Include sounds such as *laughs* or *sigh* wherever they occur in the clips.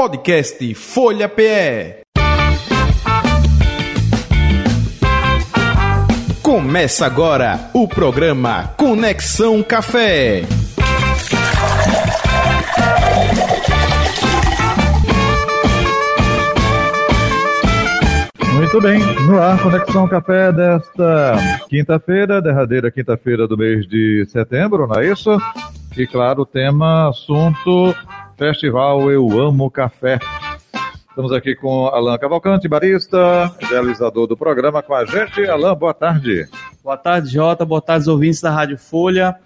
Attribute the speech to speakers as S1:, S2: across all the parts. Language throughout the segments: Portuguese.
S1: Podcast Folha PE. Começa agora o programa Conexão Café.
S2: Muito bem, no ar, Conexão Café desta quinta-feira, derradeira quinta-feira do mês de setembro, não é isso? E claro, tema, assunto, Festival Eu Amo Café. Estamos aqui com Alan Cavalcante, barista, realizador do programa com a gente. Alan, boa tarde.
S3: Boa tarde, Jota. Boa tarde, ouvintes da Rádio Folha.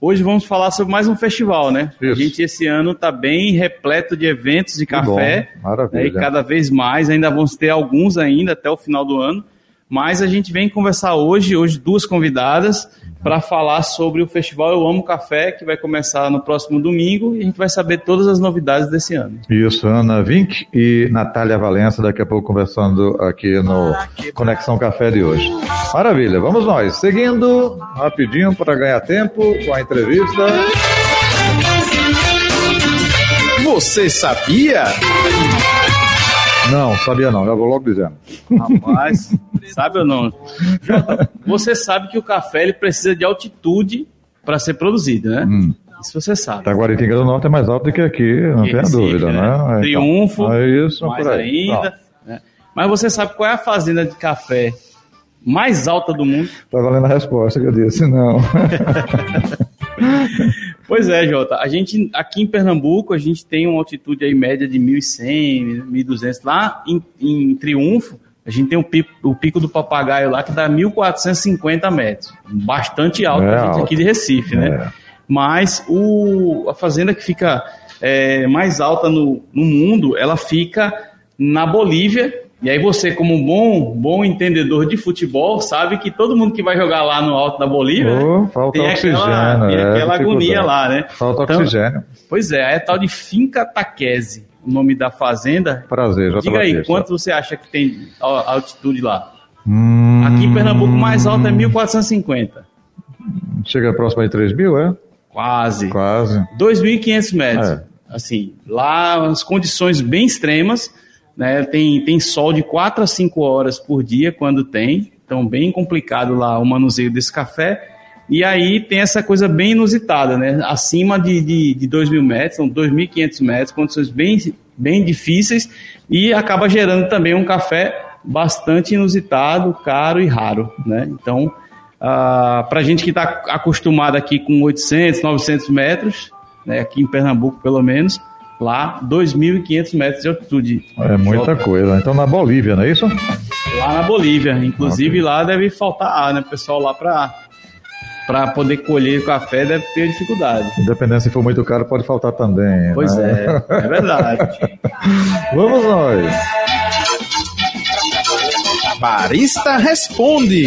S3: Hoje vamos falar sobre mais um festival, né? Isso. A gente esse ano está bem repleto de eventos de café.
S2: Bom, maravilha. Né?
S3: E cada vez mais, ainda vamos ter alguns ainda até o final do ano. Mas a gente vem conversar hoje, hoje duas convidadas, para falar sobre o festival Eu Amo Café, que vai começar no próximo domingo e a gente vai saber todas as novidades desse ano.
S2: Isso, Ana Vink e Natália Valença, daqui a pouco conversando aqui no Conexão Café de hoje. Maravilha, vamos nós. Seguindo rapidinho para ganhar tempo com a entrevista.
S1: Você sabia?
S2: Não, sabia não, já vou logo dizendo.
S3: Rapaz, sabe ou não? Você sabe que o café ele precisa de altitude para ser produzido, né? Hum. Isso você sabe.
S2: Taguaritinga do Norte é mais alto do que aqui, não tem dúvida, né?
S3: né?
S2: Então,
S3: Triunfo,
S2: então, é isso,
S3: mais ainda. Né? Mas você sabe qual é a fazenda de café mais alta do mundo?
S2: Tá valendo a resposta que eu disse, não. *laughs*
S3: Pois é, Jota. A gente, aqui em Pernambuco, a gente tem uma altitude aí média de 1.100, 1.200. Lá em, em Triunfo, a gente tem o pico, o pico, do papagaio lá que dá 1.450 metros. Bastante alto é a gente alto. aqui de Recife, né? É. Mas o, a fazenda que fica é, mais alta no, no mundo, ela fica na Bolívia, e aí você, como um bom, bom entendedor de futebol, sabe que todo mundo que vai jogar lá no alto da Bolívia
S2: oh, falta tem oxigênio,
S3: aquela, tem é, aquela agonia lá, né?
S2: Falta então, oxigênio.
S3: Pois é, é tal de Finca Taquese, o nome da fazenda.
S2: Prazer, já
S3: Diga aí, quanto você acha que tem altitude lá? Hum... Aqui em Pernambuco, mais alto é 1450.
S2: Chega próximo de 3 mil, é?
S3: Quase.
S2: Quase.
S3: 2.500 metros. É. Assim, lá as condições bem extremas né? Tem, tem sol de 4 a 5 horas por dia quando tem, então bem complicado lá o manuseio desse café. E aí tem essa coisa bem inusitada, né? Acima de, de, de 2 mil metros, são 2.500 metros, condições bem, bem difíceis e acaba gerando também um café bastante inusitado, caro e raro, né? Então, ah, para gente que está acostumado aqui com 800, 900 metros, né? aqui em Pernambuco pelo menos, Lá, 2.500 metros de altitude.
S2: É muita coisa. Então na Bolívia, não é isso?
S3: Lá na Bolívia. Inclusive okay. lá deve faltar ar, né? O pessoal lá para para poder colher o café deve ter dificuldade.
S2: Independente se for muito caro, pode faltar também.
S3: Pois né? é, é verdade. *laughs*
S2: Vamos nós.
S1: Barista responde.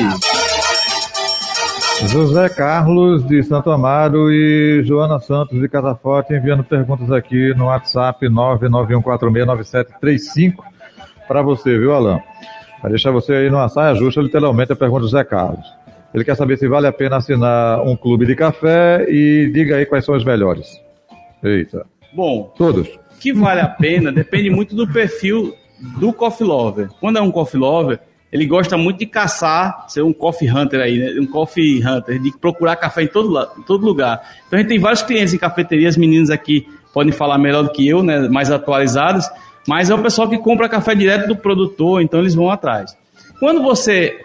S2: José Carlos de Santo Amaro e Joana Santos de Casa Forte enviando perguntas aqui no WhatsApp 991469735 para você, viu, Alain? Vai deixar você aí numa saia justa, literalmente, a pergunta do José Carlos. Ele quer saber se vale a pena assinar um clube de café e diga aí quais são os melhores. Eita.
S3: Bom,
S2: todos.
S3: Que vale a pena depende muito do perfil do coffee lover. Quando é um coffee lover, ele gosta muito de caçar, ser um coffee hunter aí, né? Um coffee hunter, de procurar café em todo, em todo lugar. Então a gente tem vários clientes em cafeterias, meninos aqui podem falar melhor do que eu, né? Mais atualizados, mas é o pessoal que compra café direto do produtor, então eles vão atrás. Quando você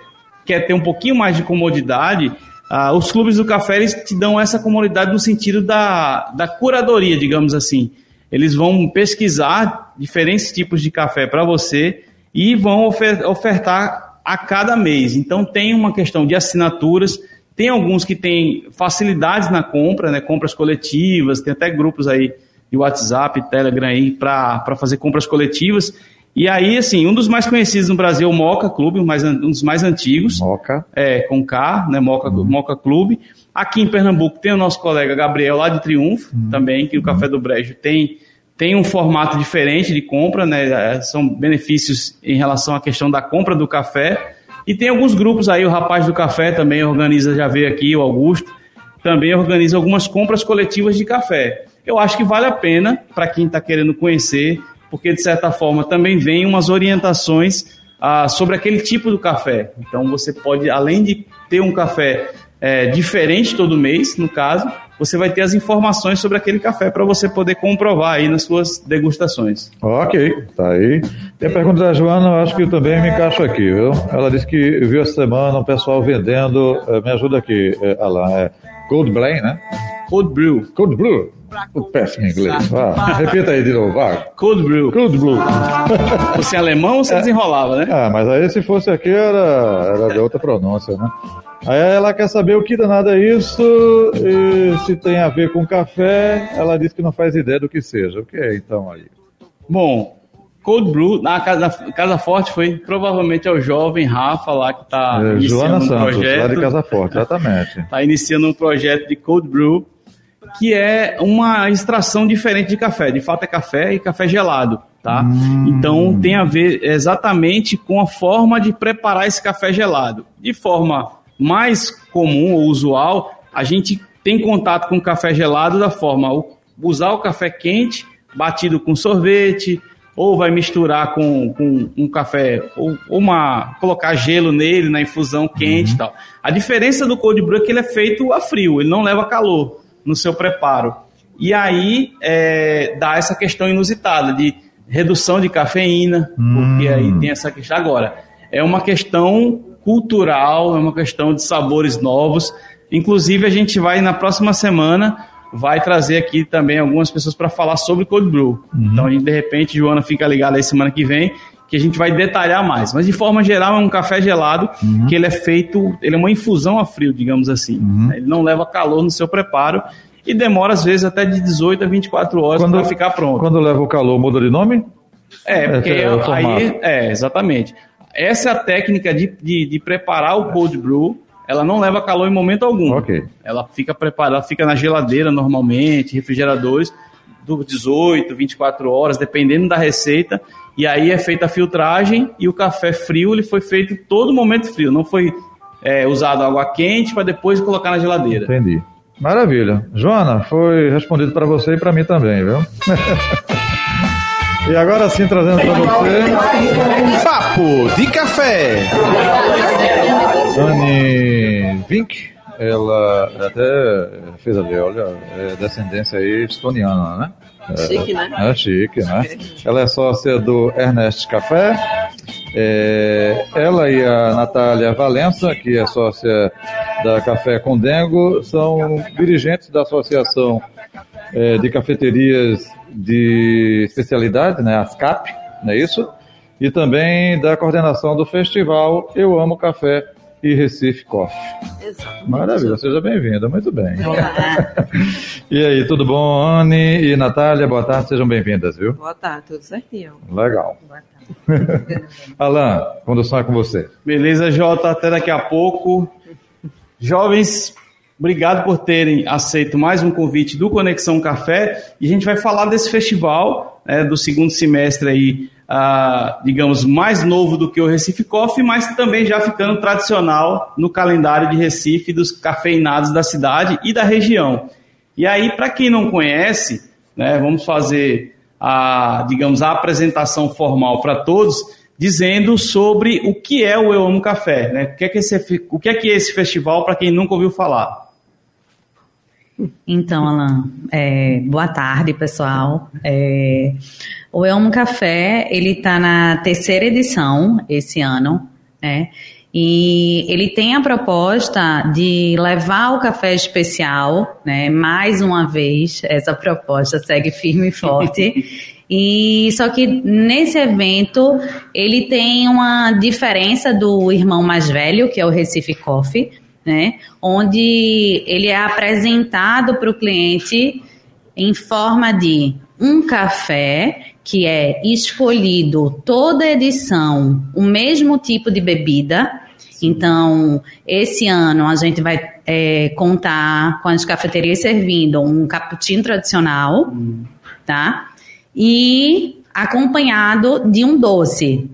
S3: quer ter um pouquinho mais de comodidade, ah, os clubes do café eles te dão essa comodidade no sentido da, da curadoria, digamos assim. Eles vão pesquisar diferentes tipos de café para você e vão ofertar a cada mês. Então tem uma questão de assinaturas, tem alguns que têm facilidades na compra, né, compras coletivas, tem até grupos aí de WhatsApp, Telegram aí para fazer compras coletivas. E aí, assim, um dos mais conhecidos no Brasil é o Moca Clube, um, dos mais antigos.
S2: Moca.
S3: É, com K, né, Moca, uhum. Moca Clube. Aqui em Pernambuco tem o nosso colega Gabriel lá de Triunfo, uhum. também, que o Café do Brejo tem tem um formato diferente de compra, né? É, são benefícios em relação à questão da compra do café. E tem alguns grupos aí, o Rapaz do Café também organiza, já veio aqui, o Augusto, também organiza algumas compras coletivas de café. Eu acho que vale a pena para quem está querendo conhecer, porque de certa forma também vem umas orientações ah, sobre aquele tipo do café. Então você pode, além de ter um café é, diferente todo mês, no caso, você vai ter as informações sobre aquele café para você poder comprovar aí nas suas degustações.
S2: Ok, tá aí. Tem a pergunta da Joana, eu acho que também me encaixo aqui, viu? Ela disse que viu essa semana um pessoal vendendo, eh, me ajuda aqui, eh, Alan, é Cold Blend, né?
S3: Cold Brew.
S2: Cold Brew. O péssimo inglês. Ah, repita aí de novo, vai.
S3: Cold Brew.
S2: Cold Brew.
S3: Você é alemão, você desenrolava, né?
S2: Ah, mas aí se fosse aqui era, era de outra pronúncia, né? Aí ela quer saber o que danado é isso, e se tem a ver com café, ela diz que não faz ideia do que seja. O que é então aí?
S3: Bom, Cold Brew, na Casa, Casa Forte foi provavelmente é o jovem Rafa lá que está
S2: É,
S3: iniciando
S2: Joana
S3: um
S2: Santos,
S3: projeto.
S2: lá de Casa Forte, exatamente.
S3: Está *laughs* iniciando um projeto de Cold Brew, que é uma extração diferente de café. De fato é café e café gelado, tá? Então tem a ver exatamente com a forma de preparar esse café gelado. De forma mais comum ou usual, a gente tem contato com o café gelado da forma usar o café quente batido com sorvete ou vai misturar com, com um café ou uma colocar gelo nele na infusão quente e tal. A diferença do cold brew é que ele é feito a frio, ele não leva calor no seu preparo. E aí é, dá essa questão inusitada de redução de cafeína, porque aí tem essa questão. Agora, é uma questão cultural, é uma questão de sabores novos. Inclusive, a gente vai, na próxima semana, vai trazer aqui também algumas pessoas para falar sobre cold brew. Então, a gente, de repente, Joana, fica ligada aí semana que vem, que a gente vai detalhar mais. Mas, de forma geral, é um café gelado, que ele é feito, ele é uma infusão a frio, digamos assim. Ele não leva calor no seu preparo e demora, às vezes, até de 18 a 24 horas para ficar pronto.
S2: Quando leva o calor, muda de nome?
S3: É, porque
S2: Esse é o
S3: aí. É, exatamente. Essa é a técnica de, de, de preparar o cold brew. Ela não leva calor em momento algum.
S2: Ok.
S3: Ela fica preparada, fica na geladeira normalmente, refrigeradores, do 18, 24 horas, dependendo da receita. E aí é feita a filtragem e o café frio ele foi feito todo momento frio. Não foi é, usado água quente para depois colocar na geladeira.
S2: Entendi. Maravilha. Joana, foi respondido para você e para mim também, viu? *laughs* e agora sim, trazendo para você,
S1: Papo de café.
S2: Anne Vink. Ela até fez ali, olha, é descendência aí estoniana, né?
S4: Chique, né?
S2: É chique, né? Ela é sócia do Ernest Café. É, ela e a Natália Valença, que é sócia da Café Condengo, são dirigentes da Associação é, de Cafeterias de Especialidade, né, ASCAP, não é isso? E também da coordenação do festival Eu Amo Café e Recife Coffee.
S4: Exato.
S2: Maravilha, seja bem-vinda, muito bem. *laughs* E aí, tudo bom, Anne e Natália? Boa tarde, sejam bem-vindas, viu?
S4: Boa tarde, tudo certinho.
S2: Legal.
S4: Boa tarde. *laughs*
S2: Alan, condução é com você.
S3: Beleza, Jota, até daqui a pouco. Jovens, obrigado por terem aceito mais um convite do Conexão Café. E a gente vai falar desse festival né, do segundo semestre aí, ah, digamos, mais novo do que o Recife Coffee, mas também já ficando tradicional no calendário de Recife dos cafeinados da cidade e da região. E aí, para quem não conhece, né, vamos fazer a, digamos, a apresentação formal para todos, dizendo sobre o que é o Eu Amo Café, né? O que é que, esse, o que, é, que é esse festival para quem nunca ouviu falar?
S5: Então, Alan, é, boa tarde, pessoal. É, o Eu Amo Café, ele está na terceira edição esse ano, né? E ele tem a proposta de levar o café especial, né? Mais uma vez, essa proposta segue firme e forte. *laughs* E só que nesse evento ele tem uma diferença do irmão mais velho, que é o Recife Coffee, né? Onde ele é apresentado para o cliente em forma de um café que é escolhido toda edição o mesmo tipo de bebida. Então, esse ano a gente vai é, contar com as cafeterias servindo um cappuccino tradicional, tá? E acompanhado de um doce.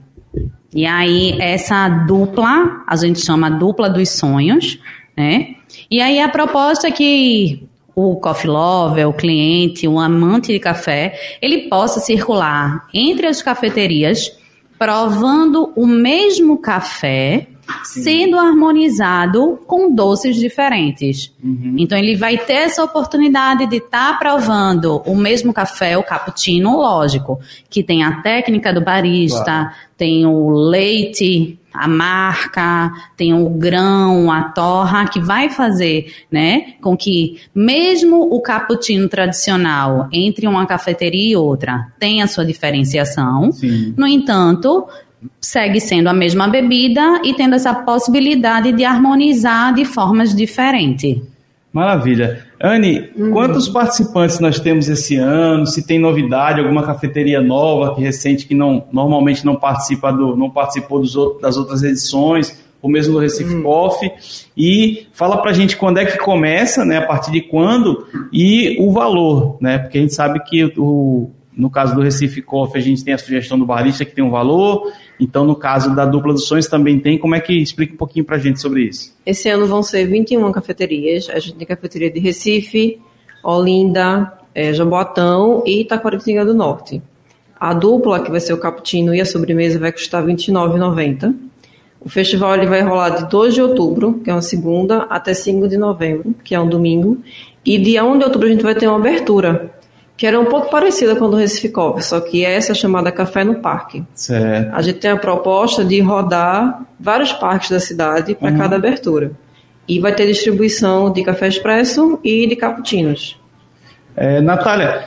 S5: E aí, essa dupla, a gente chama dupla dos sonhos, né? E aí, a proposta é que o coffee lover, o cliente, o amante de café, ele possa circular entre as cafeterias provando o mesmo café sendo harmonizado com doces diferentes.
S3: Uhum.
S5: Então ele vai ter essa oportunidade de estar provando o mesmo café, o cappuccino, lógico, que tem a técnica do barista,
S3: Claro.
S5: tem o leite, a marca, tem o grão, a torra, que vai fazer, né, com que mesmo o cappuccino tradicional entre uma cafeteria e outra tenha sua diferenciação.
S3: Sim.
S5: No entanto, segue sendo a mesma bebida e tendo essa possibilidade de harmonizar de formas diferentes.
S3: Maravilha. Anne, quantos participantes nós temos esse ano? Se tem novidade, alguma cafeteria nova que recente que não normalmente não participa do, não participou dos outros, das outras edições, ou mesmo do Recife Coffee, e fala pra gente quando é que começa, né, a partir de quando e o valor, né? Porque a gente sabe que o no caso do Recife Coffee, a gente tem a sugestão do barista que tem um valor. Então, no caso da dupla dos sonhos também tem. Como é que explica um pouquinho pra gente sobre isso?
S4: Esse ano vão ser 21 cafeterias. A gente tem cafeteria de Recife, Olinda, eh, Jaboatão e Itaquaritinga do Norte. A dupla, que vai ser o cappuccino e a sobremesa, vai custar R$ 29,90. O festival ele vai rolar de 2 de outubro, que é uma segunda, até 5 de novembro, que é um domingo. E dia 1 de outubro a gente vai ter uma abertura, que era um pouco parecida com a do Recife Coffee, só que essa é chamada Café no Parque.
S3: Certo.
S4: A gente tem a proposta de rodar vários parques da cidade para cada abertura. E vai ter distribuição de café expresso e de cappuccinos.
S3: É, Natália,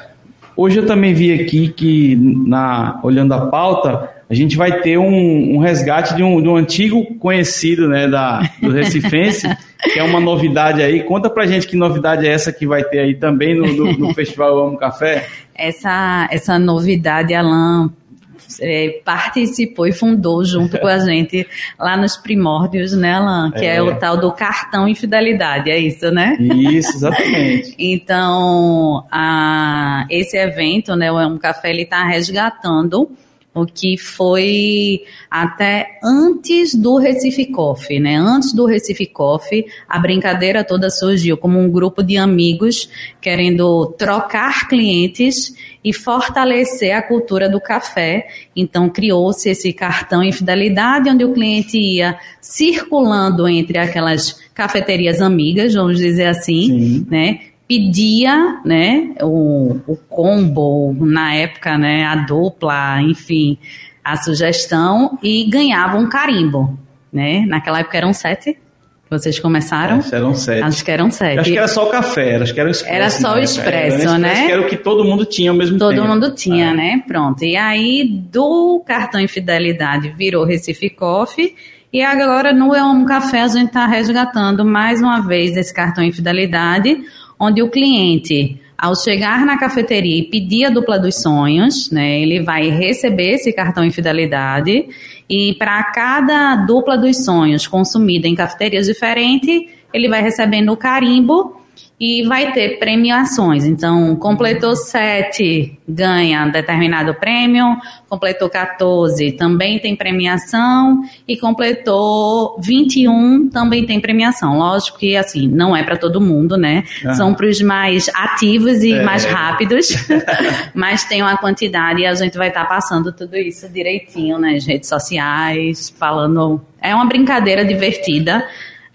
S3: hoje eu também vi aqui que, na, olhando a pauta, a gente vai ter um, um resgate de um, de um antigo conhecido né, da, do *laughs* Recifense, que é uma novidade aí. Conta pra gente que novidade é essa que vai ter aí também no, no, no Festival Eu Amo Café.
S5: Essa, essa novidade, Alan é, participou e fundou junto com a gente lá nos primórdios, né, Alan? Que é.
S3: É.
S5: o tal do cartão infidelidade, é isso, né?
S3: Isso, exatamente. *laughs*
S5: Então, a, esse evento, né, o É um Café, ele está resgatando o que foi até antes do Recife Coffee, né? Antes do Recife Coffee, a brincadeira toda surgiu como um grupo de amigos querendo trocar clientes e fortalecer a cultura do café. Então criou-se esse cartão infidelidade, onde o cliente ia circulando entre aquelas cafeterias amigas, vamos dizer assim,
S3: Sim.
S5: né? Pedia, né, o, o combo, na época, né, a dupla, enfim, a sugestão e ganhava um carimbo, né? Naquela época eram sete vocês começaram?
S3: Acho que eram sete.
S5: Acho que eram sete.
S3: Acho que era só o café, acho que era o expresso.
S5: Era só o
S3: né?
S5: expresso,
S3: Era o
S5: né?
S3: Que era o que todo mundo tinha ao mesmo
S5: Todo
S3: tempo.
S5: mundo tinha,
S3: É.
S5: né? Pronto. E aí, do cartão Infidelidade virou Recife Coffee. E agora no Eu Amo Café a gente está resgatando mais uma vez esse cartão Infidelidade, onde o cliente, ao chegar na cafeteria e pedir a dupla dos sonhos, né, ele vai receber esse cartão Infidelidade. E para cada dupla dos sonhos consumida em cafeterias diferentes, ele vai recebendo o carimbo e vai ter premiações. Então, completou 7, ganha determinado prêmio, completou 14, também tem premiação, e completou 21, também tem premiação. Lógico que, assim, não é para todo mundo, né?
S3: Aham.
S5: São para os mais ativos e
S3: É.
S5: mais rápidos, *laughs* mas tem uma quantidade e a gente vai estar passando tudo isso direitinho nas redes sociais, falando. É uma brincadeira divertida.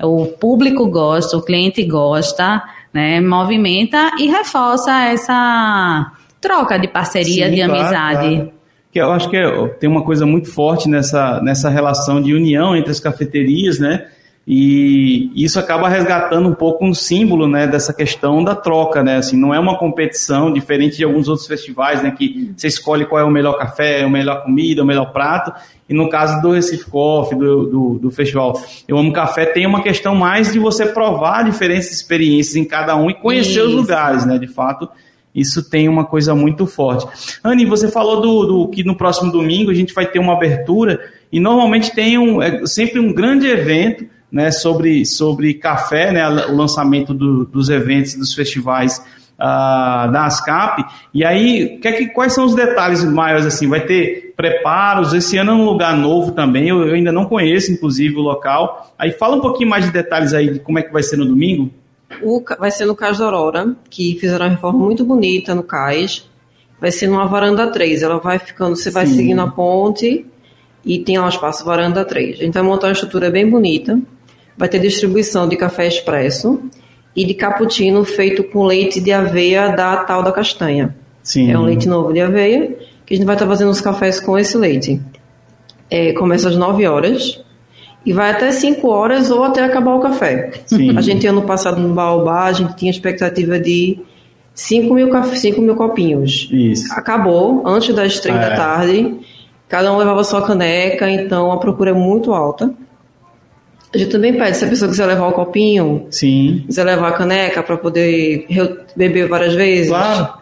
S5: O público gosta, o cliente gosta, né? Movimenta e reforça essa troca de parceria,
S3: Sim,
S5: de
S3: claro,
S5: amizade.
S3: claro. Que eu acho que é- tem uma coisa muito forte nessa, nessa relação de união entre as cafeterias, né? E isso acaba resgatando um pouco um símbolo, né, dessa questão da troca, né? Assim, não é uma competição diferente de alguns outros festivais, né, que você escolhe qual é o melhor café, a melhor comida, o melhor prato. E no caso do Recife Coffee, do, do, do festival Eu Amo Café, tem uma questão mais de você provar diferentes experiências em cada um e conhecer os
S5: Isso.
S3: lugares, né? De fato, isso tem uma coisa muito forte. Anne, você falou do, do que no próximo domingo a gente vai ter uma abertura e normalmente tem um, é sempre um grande evento né, sobre, sobre café, né, o lançamento do- dos eventos, dos festivais ah, da ASCAP. E aí, que é que- quais são os detalhes maiores? assim? Vai ter preparos? Esse ano é um lugar novo também, eu, eu ainda não conheço, inclusive, o local. Aí fala um pouquinho mais de detalhes aí de como é que vai ser no domingo.
S4: O vai ser no Cais da Aurora, que fizeram uma reforma muito bonita no cais. Vai ser numa varanda 3. Ela vai ficando, você vai
S3: Sim.
S4: seguindo a ponte e tem lá o espaço varanda 3. A gente vai montar uma estrutura bem bonita. Vai ter distribuição de café expresso e de cappuccino feito com leite de aveia da tal da castanha.
S3: Sim.
S4: É um leite novo de aveia, que a gente vai estar fazendo os cafés com esse leite. É, começa às 9 horas e vai até 5 horas ou até acabar o café.
S3: Sim.
S4: A gente, ano passado, no Baobá, a gente tinha expectativa de 5 mil, 5 mil copinhos.
S3: Isso.
S4: Acabou antes das 3
S3: É.
S4: da tarde. Cada um levava sua caneca, então a procura é muito alta. A gente também pede, se a pessoa quiser levar o copinho,
S3: Sim.
S4: quiser levar a caneca para poder beber várias vezes.
S3: Claro.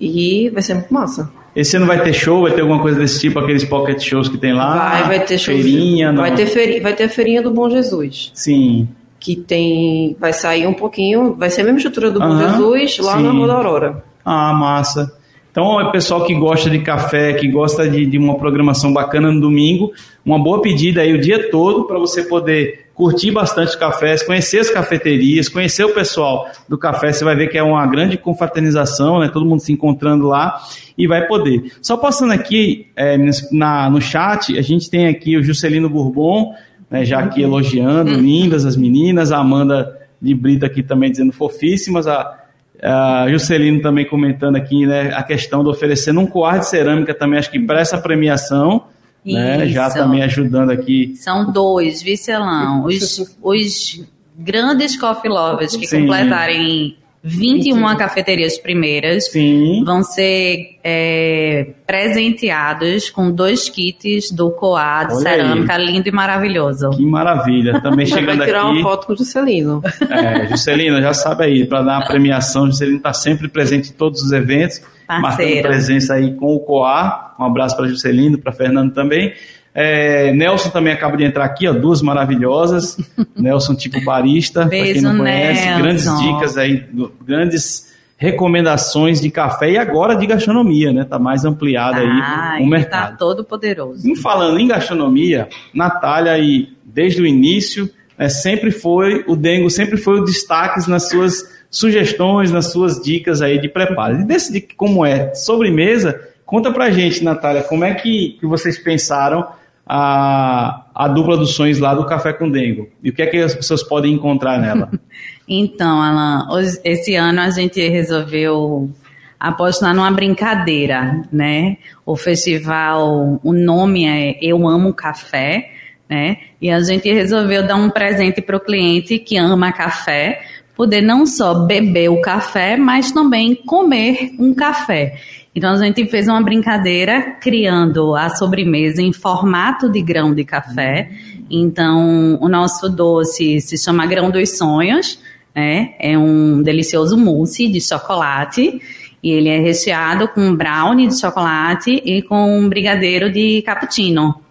S4: E vai ser muito massa.
S3: Esse ano vai ter show, vai ter alguma coisa desse tipo, aqueles pocket shows que tem lá?
S4: vai, vai ter show.
S3: Feirinha, não?
S4: vai ter feri, vai ter a feirinha do Bom Jesus,
S3: Sim.
S4: que tem vai sair um pouquinho, vai ser a mesma estrutura do Bom Jesus lá na
S3: sim.
S4: Rua da Aurora.
S3: Ah, massa. Então, é pessoal que gosta de café, que gosta de, de uma programação bacana no domingo, uma boa pedida aí o dia todo para você poder curtir bastante os cafés, conhecer as cafeterias, conhecer o pessoal do café. Você vai ver que é uma grande confraternização, né? Todo mundo se encontrando lá e vai poder. Só passando aqui é, na, no chat, a gente tem aqui o Juscelino Bourbon, né, já aqui elogiando, lindas as meninas, a Amanda de Brito aqui também dizendo fofíssimas, a, a Juscelino também comentando aqui, né, a questão de oferecendo um coar de cerâmica também, acho que para essa premiação, né, já também ajudando aqui.
S5: São dois, Vicelão. Os, *laughs* os grandes coffee lovers que
S3: Sim.
S5: completarem 21 cafeterias primeiras
S3: Sim,
S5: vão ser é, presenteados com dois kits do Coar de
S3: Olha
S5: cerâmica lindo e maravilhoso.
S3: que maravilha. Também
S4: Vai
S3: chegando
S4: tirar uma
S3: aqui.
S4: foto com o Juscelino.
S3: É, Juscelino, já sabe aí, para dar uma premiação, Juscelino está sempre presente em todos os eventos, marcando
S5: Parceiro.
S3: presença aí com o Coar. Um abraço para Juscelino, para Fernando também. É, Nelson também acaba de entrar aqui, ó, duas maravilhosas. *laughs* Nelson, tipo barista, para quem não conhece,
S5: Nelson.
S3: grandes dicas aí, grandes recomendações de café e agora de gastronomia, né? Tá mais ampliado
S5: Ah,
S3: aí o mercado.
S5: tá todo poderoso.
S3: Em falando em gastronomia, Natália aí, desde o início, né, sempre foi, o Dengo sempre foi o destaque nas suas sugestões, nas suas dicas aí de preparo. E desse de como é sobremesa, conta pra gente, Natália, como é que, que vocês pensaram a, a dupla dos sonhos lá do Café com Dengo? E o que é que as pessoas podem encontrar nela? *laughs*
S5: Então, Alan, hoje- esse ano a gente resolveu apostar numa brincadeira, né? O festival, o nome é Eu Amo Café, né? E a gente resolveu dar um presente para o cliente que ama café, poder não só beber o café, mas também comer um café. Então a gente fez uma brincadeira criando a sobremesa em formato de grão de café. Então o nosso doce se chama Grão dos Sonhos, né? É um delicioso mousse de chocolate e ele é recheado com brownie de chocolate e com um brigadeiro de cappuccino.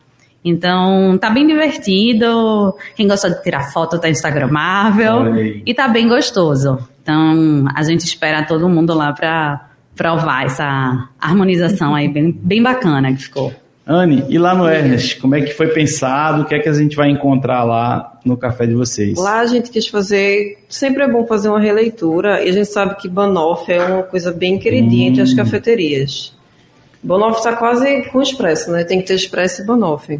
S5: Então, tá bem divertido. Quem gosta de tirar foto tá instagramável e tá bem gostoso. Então, a gente espera todo mundo lá pra provar essa harmonização aí bem, bem bacana que ficou.
S3: Anne, e lá no Ernest, como é que foi pensado? O que é que a gente vai encontrar lá no café de vocês?
S4: Lá a gente quis fazer. Sempre é bom fazer uma releitura, e a gente sabe que Banoff é uma coisa bem queridinha entre as
S3: Hum.
S4: cafeterias. Banoff está quase com expresso, né? Tem que ter expresso e Banoff.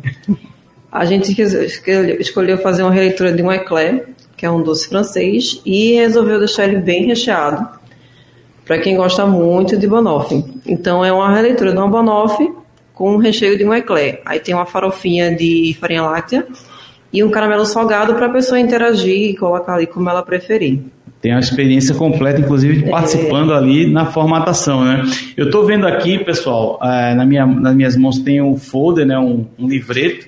S4: A gente escolheu- escolheu fazer uma releitura de um eclair, que é um doce francês, e resolveu deixar ele bem recheado, para quem gosta muito de Banoff. Então é uma releitura de uma Banoff com um recheio de um eclair. Aí tem uma farofinha de farinha láctea e um caramelo salgado para a pessoa interagir e colocar ali como ela preferir.
S3: Tem a experiência completa, inclusive participando ali na formatação, né? Eu estou vendo aqui, pessoal, eh, na minha, nas minhas mãos tem um folder, né? Um, um livreto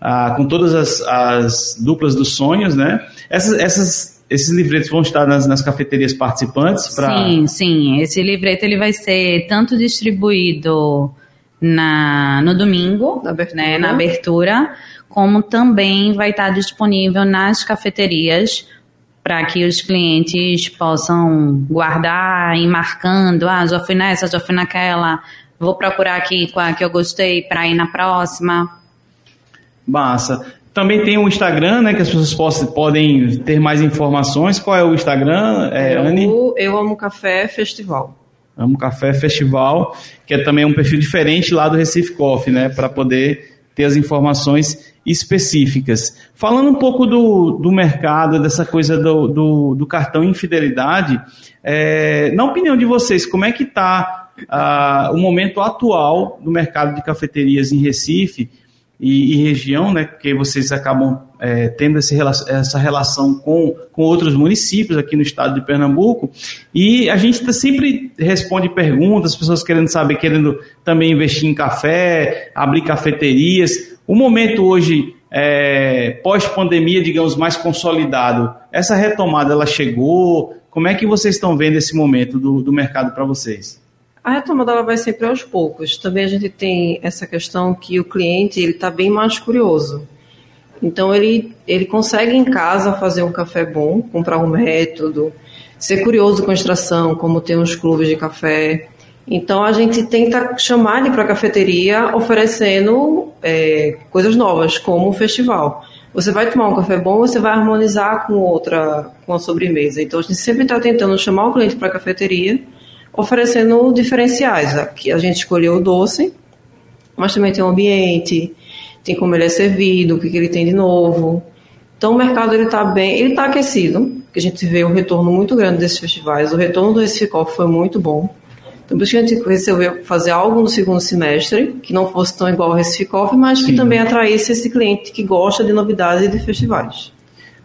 S3: ah, com todas as, as duplas dos sonhos, né? Essas, essas, esses livretos vão estar nas, nas cafeterias participantes para
S5: Sim, sim. Esse livreto ele vai ser tanto distribuído na, no domingo,
S4: Na abertura.
S5: né, na abertura, como também vai estar disponível nas cafeterias para que os clientes possam guardar e ir marcando, ah, já fui nessa, já fui naquela, vou procurar aqui a que eu gostei para ir na próxima.
S3: Massa. Também tem o Instagram, né, que as pessoas possam, podem ter mais informações. Qual é o Instagram, é,
S4: É
S3: Anne?
S4: Eu Amo Café Festival.
S3: Amo Café Festival, que é também um perfil diferente lá do Recife Coffee, né, para poder ter as informações específicas. Falando um pouco do, do mercado, dessa coisa do, do, do cartão infidelidade, é, na opinião de vocês, como é que está o momento atual do mercado de cafeterias em Recife e, e região, né, que vocês acabam é, tendo esse, essa relação com, com outros municípios aqui no estado de Pernambuco, e a gente tá, sempre responde perguntas, pessoas querendo saber, querendo também investir em café, abrir cafeterias. O momento hoje, é, pós-pandemia, digamos, mais consolidado, essa retomada ela chegou? Como é que vocês estão vendo esse momento do, do mercado para vocês?
S4: A retomada ela vai sempre aos poucos. Também a gente tem essa questão que o cliente ele está bem mais curioso. Então ele, ele consegue em casa fazer um café bom, comprar um método, ser curioso com a extração, como tem os clubes de café. Então a gente tenta chamar ele para a cafeteria oferecendo é, coisas novas, como o festival. Você vai tomar um café bom, você vai harmonizar com outra, com a sobremesa. Então a gente sempre está tentando chamar o cliente para a cafeteria oferecendo diferenciais. Aqui a gente escolheu o doce, mas também tem o ambiente, tem como ele é servido, o que, que ele tem de novo. Então o mercado ele está bem, ele está aquecido, que a gente vê um retorno muito grande desses festivais. O retorno do Recife Coffee foi muito bom. Então por isso que a gente resolveu fazer algo no segundo semestre que não fosse tão igual ao Recife Coffee, mas que Sim. também atraísse esse cliente que gosta de novidades e de festivais.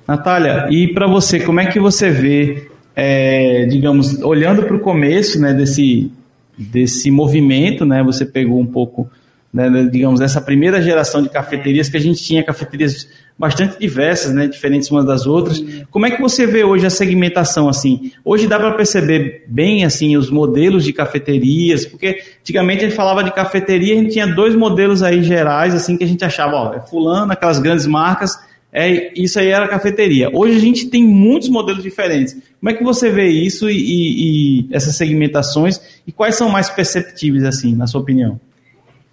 S3: Natália, e para você, como é que você vê é, digamos, olhando para o começo né, desse, desse movimento, né, você pegou um pouco, né, digamos, dessa primeira geração de cafeterias, que a gente tinha cafeterias bastante diversas, né, diferentes umas das outras. Como é que você vê hoje a segmentação assim? Hoje dá para perceber bem assim os modelos de cafeterias, porque antigamente a gente falava de cafeteria, a gente tinha dois modelos aí gerais assim que a gente achava, ó, é fulano, aquelas grandes marcas, é, isso aí era cafeteria. Hoje a gente tem muitos modelos diferentes. Como é que você vê isso e, e, e essas segmentações e quais são mais perceptíveis, assim, na sua opinião?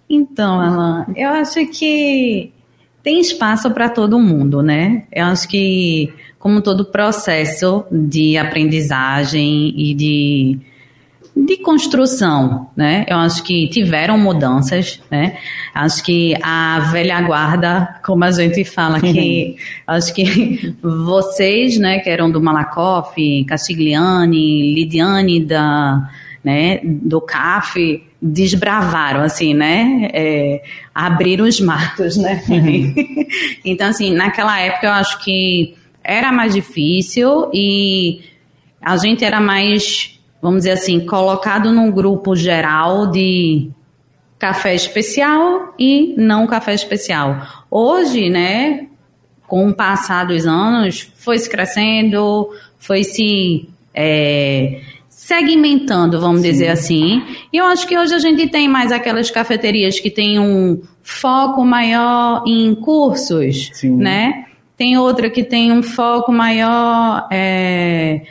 S5: Então, Alan, eu acho que tem espaço para todo mundo, né? Eu acho que, como todo processo de aprendizagem e de de construção, né? Eu acho que tiveram mudanças, né? Acho que a velha guarda, como a gente fala aqui, *laughs* acho que vocês, né, que eram do Malakoff, Castigliani, Lidiane da, né, do CAF, desbravaram, assim, né? É, abriram os matos, né? Uhum. *laughs* então, assim, naquela época eu acho que era mais difícil e a gente era mais vamos dizer assim, colocado num grupo geral de café especial e não café especial. Hoje, né, com o passar dos anos, foi se crescendo, foi se é, segmentando, vamos Sim. dizer assim. E eu acho que hoje a gente tem mais aquelas cafeterias que têm um foco maior em cursos, Sim. né? Tem outra que tem um foco maior é,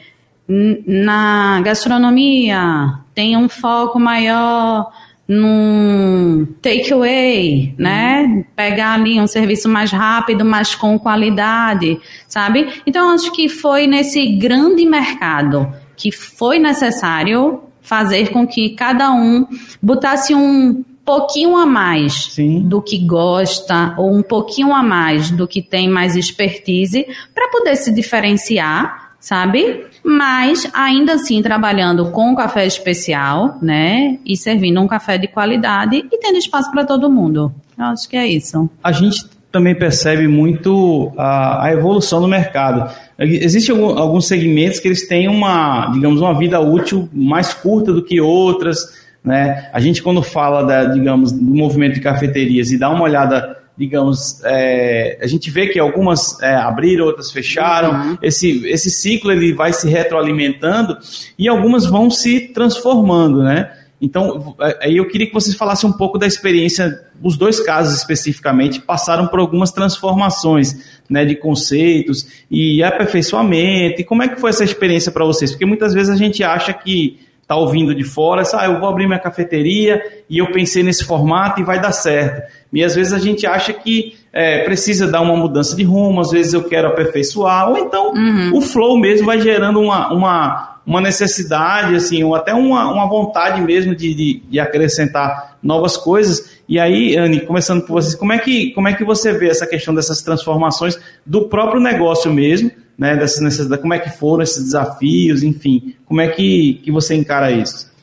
S5: na gastronomia tem um foco maior no takeaway, né? Pegar ali um serviço mais rápido, mas com qualidade, sabe? Então, acho que foi nesse grande mercado que foi necessário fazer com que cada um botasse um pouquinho a mais Sim. do que gosta ou um pouquinho a mais do que tem mais expertise para poder se diferenciar sabe? Mas ainda assim trabalhando com café especial, né? E servindo um café de qualidade e tendo espaço para todo mundo. Eu acho que é isso.
S3: A gente também percebe muito a, a evolução do mercado. Existem alguns segmentos que eles têm uma, digamos, uma vida útil mais curta do que outras, né? A gente quando fala da, digamos, do movimento de cafeterias e dá uma olhada digamos, é, a gente vê que algumas é, abriram, outras fecharam. Uhum. Esse, esse ciclo ele vai se retroalimentando e algumas vão se transformando, né? Então, é, aí eu queria que vocês falassem um pouco da experiência, os dois casos especificamente passaram por algumas transformações, né, de conceitos e aperfeiçoamento. E como é que foi essa experiência para vocês? Porque muitas vezes a gente acha que está ouvindo de fora, ah, eu vou abrir minha cafeteria e eu pensei nesse formato e vai dar certo. E às vezes a gente acha que é, precisa dar uma mudança de rumo, às vezes eu quero aperfeiçoar, ou então uhum. o flow mesmo vai gerando uma, uma, uma necessidade, assim, ou até uma, uma vontade mesmo de, de, de acrescentar novas coisas. E aí, Anne, começando por vocês, como é, que, como é que você vê essa questão dessas transformações do próprio negócio mesmo? Né, dessas necessidades, como é que foram esses desafios, enfim, como é que, que você encara isso?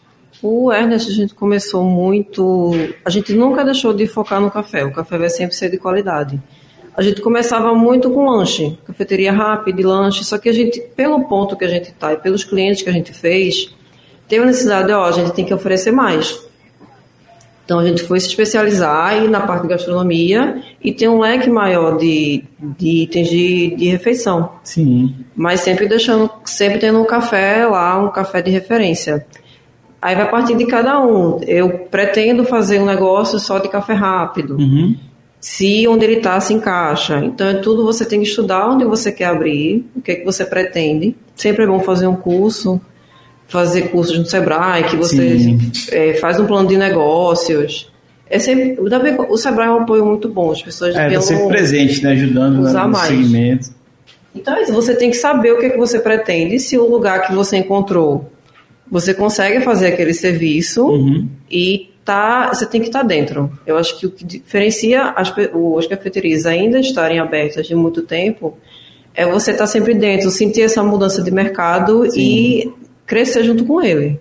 S4: O Ernest, a gente começou muito. A gente nunca deixou de focar no café. O café vai sempre ser de qualidade. A gente começava muito com lanche, cafeteria rápida, lanche. Só que a gente, pelo ponto que a gente está e pelos clientes que a gente fez, teve a necessidade de, ó, a gente tem que oferecer mais. Então a gente foi se especializar aí na parte de gastronomia e tem um leque maior de, de itens de, de refeição.
S3: Sim.
S4: Mas sempre deixando, sempre tendo um café lá, um café de referência. Aí vai partir de cada um. Eu pretendo fazer um negócio só de café rápido.
S3: Uhum.
S4: Se onde ele está se encaixa. Então é tudo você tem que estudar onde você quer abrir, o que, é que você pretende. Sempre é bom fazer um curso fazer cursos no Sebrae, que você é, faz um plano de negócios. É sempre, o Sebrae é um apoio muito bom, as pessoas
S3: é, tá sempre presente, né, ajudando usar no mais. segmento.
S4: Então é você tem que saber o que, é que você pretende, se o lugar que você encontrou você consegue fazer aquele serviço
S3: uhum.
S4: e tá, você tem que estar tá dentro. Eu acho que o que diferencia as, as cafeterias ainda estarem abertas de muito tempo é você estar tá sempre dentro, sentir essa mudança de mercado Sim. e crescer junto com ele.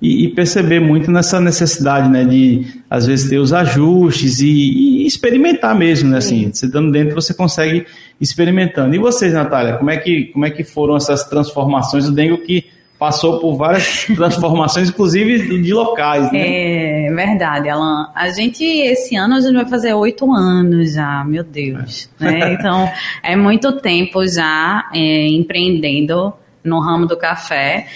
S3: E, e, perceber muito nessa necessidade, né, de às vezes ter os ajustes e, e experimentar mesmo, né, assim, você dando dentro você consegue experimentando. E vocês, Natália, como é que, como é que foram essas transformações? O Dengo que passou por várias *laughs* transformações, inclusive de locais,
S5: né? É verdade, Alan. A gente, esse ano, a gente vai fazer oito anos já, meu Deus. É. Né? Então, é muito tempo já é, empreendendo no ramo do café.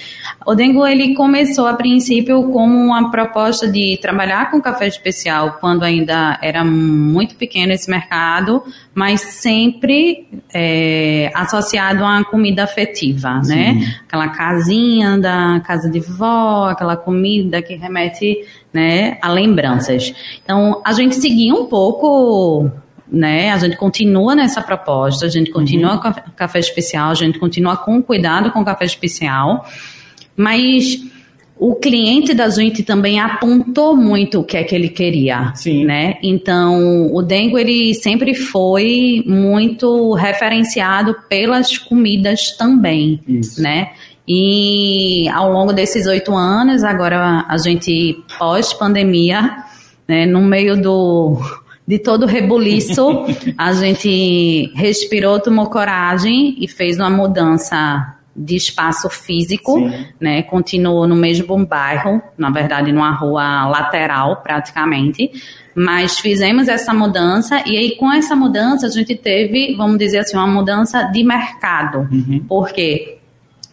S5: O Dengo ele começou a princípio como uma proposta de trabalhar com café especial quando ainda era muito pequeno esse mercado, mas sempre é, associado a uma comida afetiva, Sim. né? Aquela casinha da casa de vó, aquela comida que remete né, a lembranças. Então a gente seguia um pouco né? A gente continua nessa proposta, a gente continua uhum. com café especial, a gente continua com cuidado com café especial, mas o cliente da gente também apontou muito o que é que ele queria,
S3: Sim.
S5: né? Então, o Dengo ele sempre foi muito referenciado pelas comidas também,
S3: Isso.
S5: né? E ao longo desses oito anos, agora a gente pós-pandemia, né, no meio do de todo o rebuliço, a gente respirou, tomou coragem e fez uma mudança de espaço físico, Sim. né? Continuou no mesmo bairro, na verdade numa rua lateral praticamente, mas fizemos essa mudança e aí com essa mudança a gente teve, vamos dizer assim, uma mudança de mercado,
S3: uhum.
S5: porque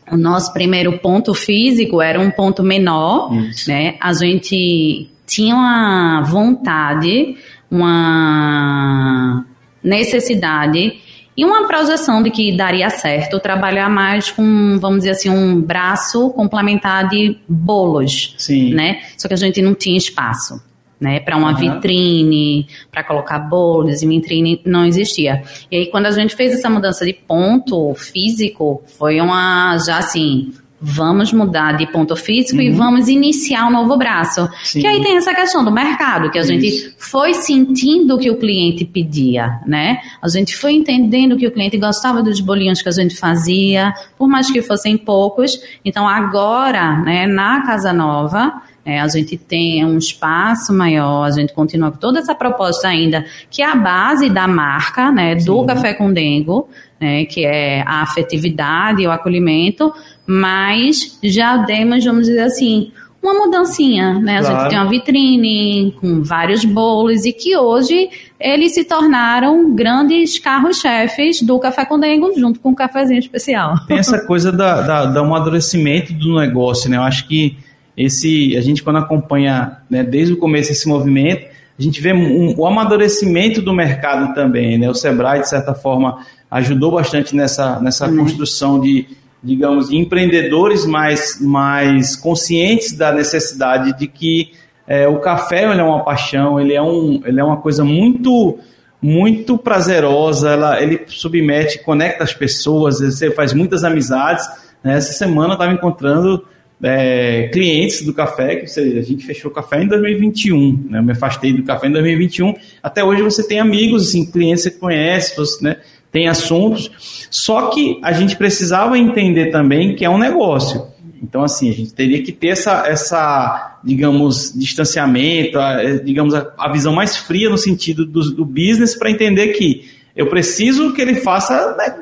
S5: o nosso primeiro ponto físico era um ponto menor,
S3: Isso.
S5: né? A gente tinha uma vontade uma necessidade e uma projeção de que daria certo trabalhar mais com, vamos dizer assim, um braço complementar de bolos,
S3: Sim.
S5: né? Só que a gente não tinha espaço, né? Para uma uhum. vitrine, para colocar bolos e vitrine não existia. E aí quando a gente fez essa mudança de ponto físico, foi uma já assim vamos mudar de ponto físico uhum. e vamos iniciar um novo braço. Sim. Que aí tem essa questão do mercado, que a Isso. gente foi sentindo o que o cliente pedia, né? A gente foi entendendo que o cliente gostava dos bolinhos que a gente fazia, por mais que fossem poucos. Então agora, né, na Casa Nova, é, a gente tem um espaço maior, a gente continua com toda essa proposta ainda, que é a base da marca, né, do Sim. Café com Dengo, né, que é a afetividade e o acolhimento, mas já demos, vamos dizer assim, uma mudancinha, né? Claro. A gente tem uma vitrine com vários bolos e que hoje eles se tornaram grandes carros-chefes do Café com Dengo junto com o cafezinho especial.
S3: Tem essa coisa da, da, do amadurecimento do negócio, né? Eu acho que esse a gente quando acompanha né, desde o começo esse movimento, a gente vê um, o amadurecimento do mercado também, né? O Sebrae de certa forma ajudou bastante nessa nessa uhum. construção de digamos, empreendedores mais, mais conscientes da necessidade de que é, o café ele é uma paixão, ele é, um, ele é uma coisa muito muito prazerosa, ela, ele submete, conecta as pessoas, você faz muitas amizades. Né? Essa semana eu estava encontrando é, clientes do café, que seja, a gente fechou o café em 2021, né? Eu me afastei do café em 2021. Até hoje você tem amigos, assim, clientes que você conhece, você, né? Tem assuntos. Só que a gente precisava entender também que é um negócio. Então, assim, a gente teria que ter essa, essa digamos, distanciamento, a, digamos, a, a, visão mais fria no sentido do, do business para entender que eu preciso que ele faça, né,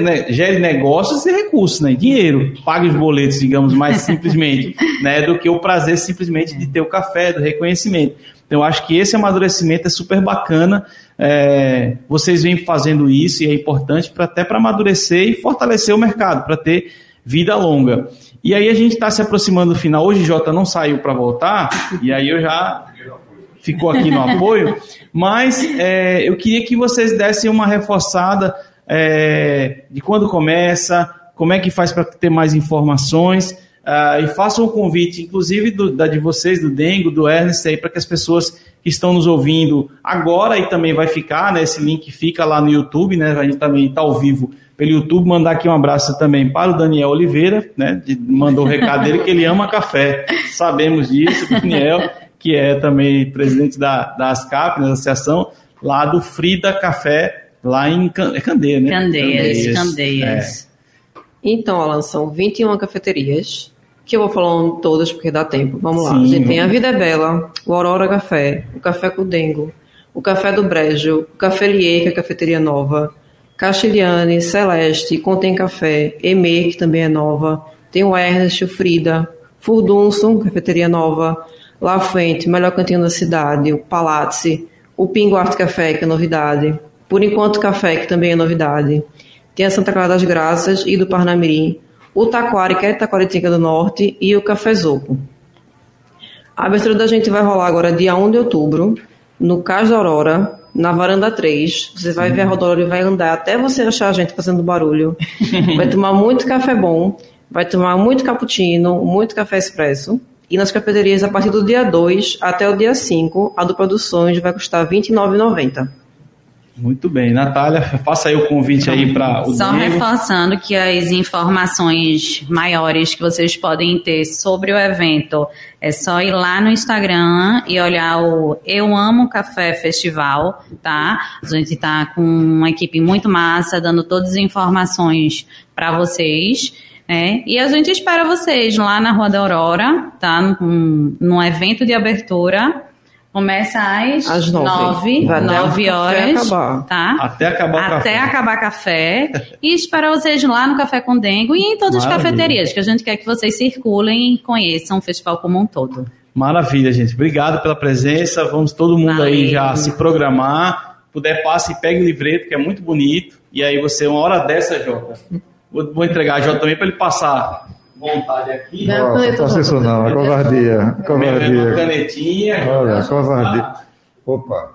S3: né, gere negócios e recursos, né, dinheiro, pague os boletos, digamos, mais simplesmente, *laughs* né, do que o prazer simplesmente de ter o café, do reconhecimento. Então, eu acho que esse amadurecimento é super bacana. É, vocês vêm fazendo isso e é importante para até para amadurecer e fortalecer o mercado, para ter vida longa. E aí a gente está se aproximando do final. Hoje Jota não saiu para voltar, e aí eu já ficou aqui no apoio, mas é, eu queria que vocês dessem uma reforçada é, de quando começa, como é que faz para ter mais informações. Uh, e façam um convite, inclusive do, da de vocês, do Dengo, do Ernest, aí, para que as pessoas que estão nos ouvindo agora e também vai ficar, né? Esse link fica lá no YouTube, né? A gente também está ao vivo pelo YouTube. Mandar aqui um abraço também para o Daniel Oliveira, né? De, mandou o recado dele que ele ama café. Sabemos disso, Daniel, que é também presidente da, da ASCAP, né, da associação, lá do Frida Café, lá em é Candeia, né?
S5: Candeias, Candeias. Candeias.
S4: É. Então, Alan, são 21 cafeterias, que eu vou falando todas porque dá tempo. Vamos lá. Sim, a gente tem a Vida é Bela, o Aurora Café, o Café Cudengo, o Café do Brejo, o Café Lier, que é a cafeteria nova, Castiliane, Celeste, Contém Café, Emê, que também é nova, tem o Ernest, o Frida, Furdunson, cafeteria nova, La Fuente, melhor cantinho da cidade, o Palazzi, o Pingo Arte Café, que é novidade, Por Enquanto Café, que também é novidade, tem a Santa Clara das Graças e do Parnamirim, o Taquari, que é Taquaritinga do Norte, e o Café Zoco. A abertura da gente vai rolar agora dia 1 de outubro, no Cais da Aurora, na varanda 3. Você vai ver a rodoviária e vai andar até você achar a gente fazendo barulho. *laughs* vai tomar muito café bom, vai tomar muito cappuccino, muito café expresso. E nas cafeterias, a partir do dia 2 até o dia 5, a do Produções vai custar R$ 29,90.
S3: Muito bem. Natália, faça aí o convite aí para o
S5: Só Diego. reforçando que as informações maiores que vocês podem ter sobre o evento é só ir lá no Instagram e olhar o Eu Amo Café Festival, tá? A gente tá com uma equipe muito massa, dando todas as informações para vocês. É, e a gente espera vocês lá na Rua da Aurora, tá? Num, num evento de abertura Começa às, às nove, nove, nove horas, acabar. tá?
S3: Até acabar
S5: Até café. acabar café. *laughs* e esperar vocês lá no Café com Dengo e em todas Maravilha. as cafeterias, que a gente quer que vocês circulem e conheçam o festival como um todo.
S3: Maravilha, gente. Obrigado pela presença. Vamos todo mundo Valeu. aí já se programar. Puder, passe e pegue o livreto, que é muito bonito. E aí você, uma hora dessa, Jota, vou, vou entregar a Jota também para ele passar vontade aqui. Não,
S2: Nossa, não faça isso não, é covardia. Covardia.
S3: Uma canetinha.
S2: Olha, covardia. Opa.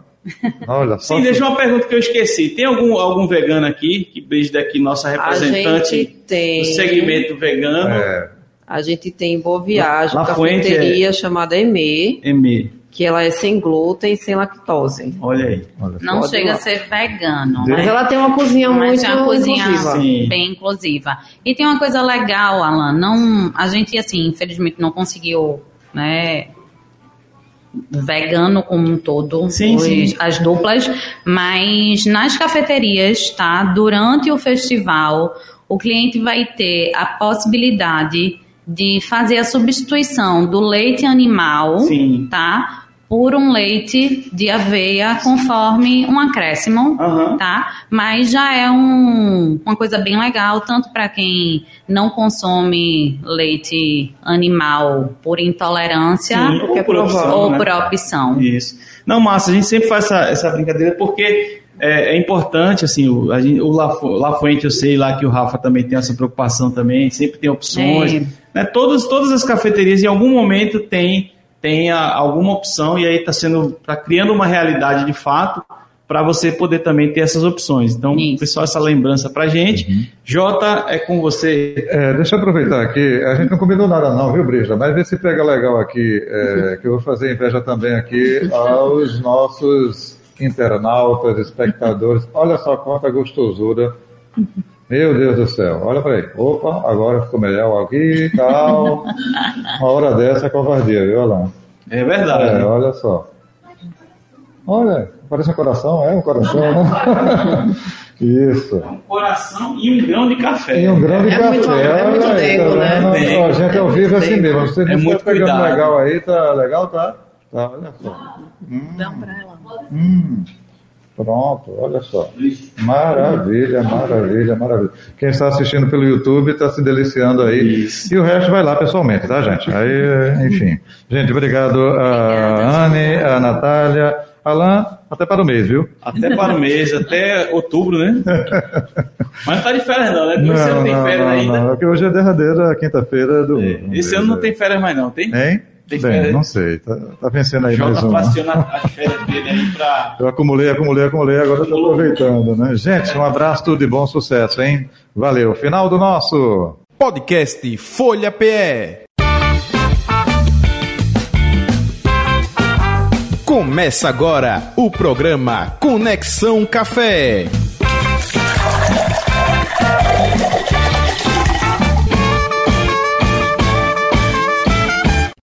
S2: Olha,
S3: só Sim, deixa uma pergunta que eu esqueci. Tem algum, algum vegano aqui, que Brígida aqui, nossa representante
S4: tem...
S3: do segmento vegano?
S4: É. A gente tem Boa Viagem, uma cafeteria é... chamada EME.
S3: EME
S4: que ela é sem glúten e sem lactose.
S3: Olha aí.
S5: Olha não chega a ser vegano.
S4: Mas ela tem uma cozinha muito
S5: uma cozinha inclusiva. bem inclusiva. E tem uma coisa legal, Alan, não, a gente assim, infelizmente não conseguiu, né, vegano como um todo, sim, os, sim. as duplas, mas nas cafeterias, tá? Durante o festival, o cliente vai ter a possibilidade de fazer a substituição do leite animal, Sim. tá? Por um leite de aveia conforme um acréscimo, uhum. tá? Mas já é um, uma coisa bem legal, tanto para quem não consome leite animal por intolerância
S3: Sim, ou, por opção,
S5: ou
S3: né?
S5: por opção.
S3: Isso. Não, massa, a gente sempre faz essa, essa brincadeira porque é, é, importante, assim, o, a gente, o La Fuente, eu sei lá que o Rafa também tem essa preocupação também, sempre tem opções. É. Né? Todas, todas as cafeterias, em algum momento, tem tenha alguma opção e aí está sendo, está criando uma realidade de fato para você poder também ter essas opções. Então,
S5: Isso.
S3: pessoal, essa lembrança pra gente.
S2: Uhum.
S3: Jota, é com você.
S2: É, deixa eu aproveitar aqui, a gente não combinou nada não, viu, Brisa? Mas vê se pega legal aqui, é, que eu vou fazer inveja também aqui aos nossos internautas, espectadores. Olha só quanta gostosura. Meu Deus do céu, olha para aí. Opa, agora ficou melhor aqui e tal. Uma hora dessa é covardia, viu? Lá.
S3: É verdade.
S2: É, olha só. Olha, parece um coração, é um coração, né? *laughs* Isso.
S3: Um coração e um grão de café.
S2: E um grão de
S4: É
S2: café.
S4: muito- é muito
S2: olha aí,
S4: dengo,
S2: tá
S4: né?
S2: A gente ao vivo é assim
S4: Dengo.
S2: mesmo. Você
S3: É
S2: não
S3: muito
S2: está pegando
S3: cuidado.
S2: legal aí, tá legal, tá? Tá, olha só.
S5: Dão pra ela.
S2: Hum, pronto, olha só. Maravilha, maravilha, maravilha. Quem está assistindo pelo YouTube está se deliciando aí.
S3: Isso.
S2: E o resto vai lá pessoalmente, tá, gente? Aí, enfim. Gente, obrigado a Anne, a Natália. Alain, até para o mês, viu?
S3: Até para o mês, até outubro, né? *laughs* Mas não tá de férias não, né? Porque esse ano não tem férias ainda.
S2: não, porque hoje é derradeira quinta-feira do.
S3: É, Esse ano não tem férias mais não, tem?
S2: Hein? Bem, não sei. Tá, tá vencendo aí mais
S3: um. Pra...
S2: Eu acumulei, acumulei, acumulei, agora tô aproveitando, né? Gente, um abraço, tudo de bom, sucesso, hein? Valeu. Final do nosso...
S1: Podcast Folha PE. Começa agora o programa Conexão Café.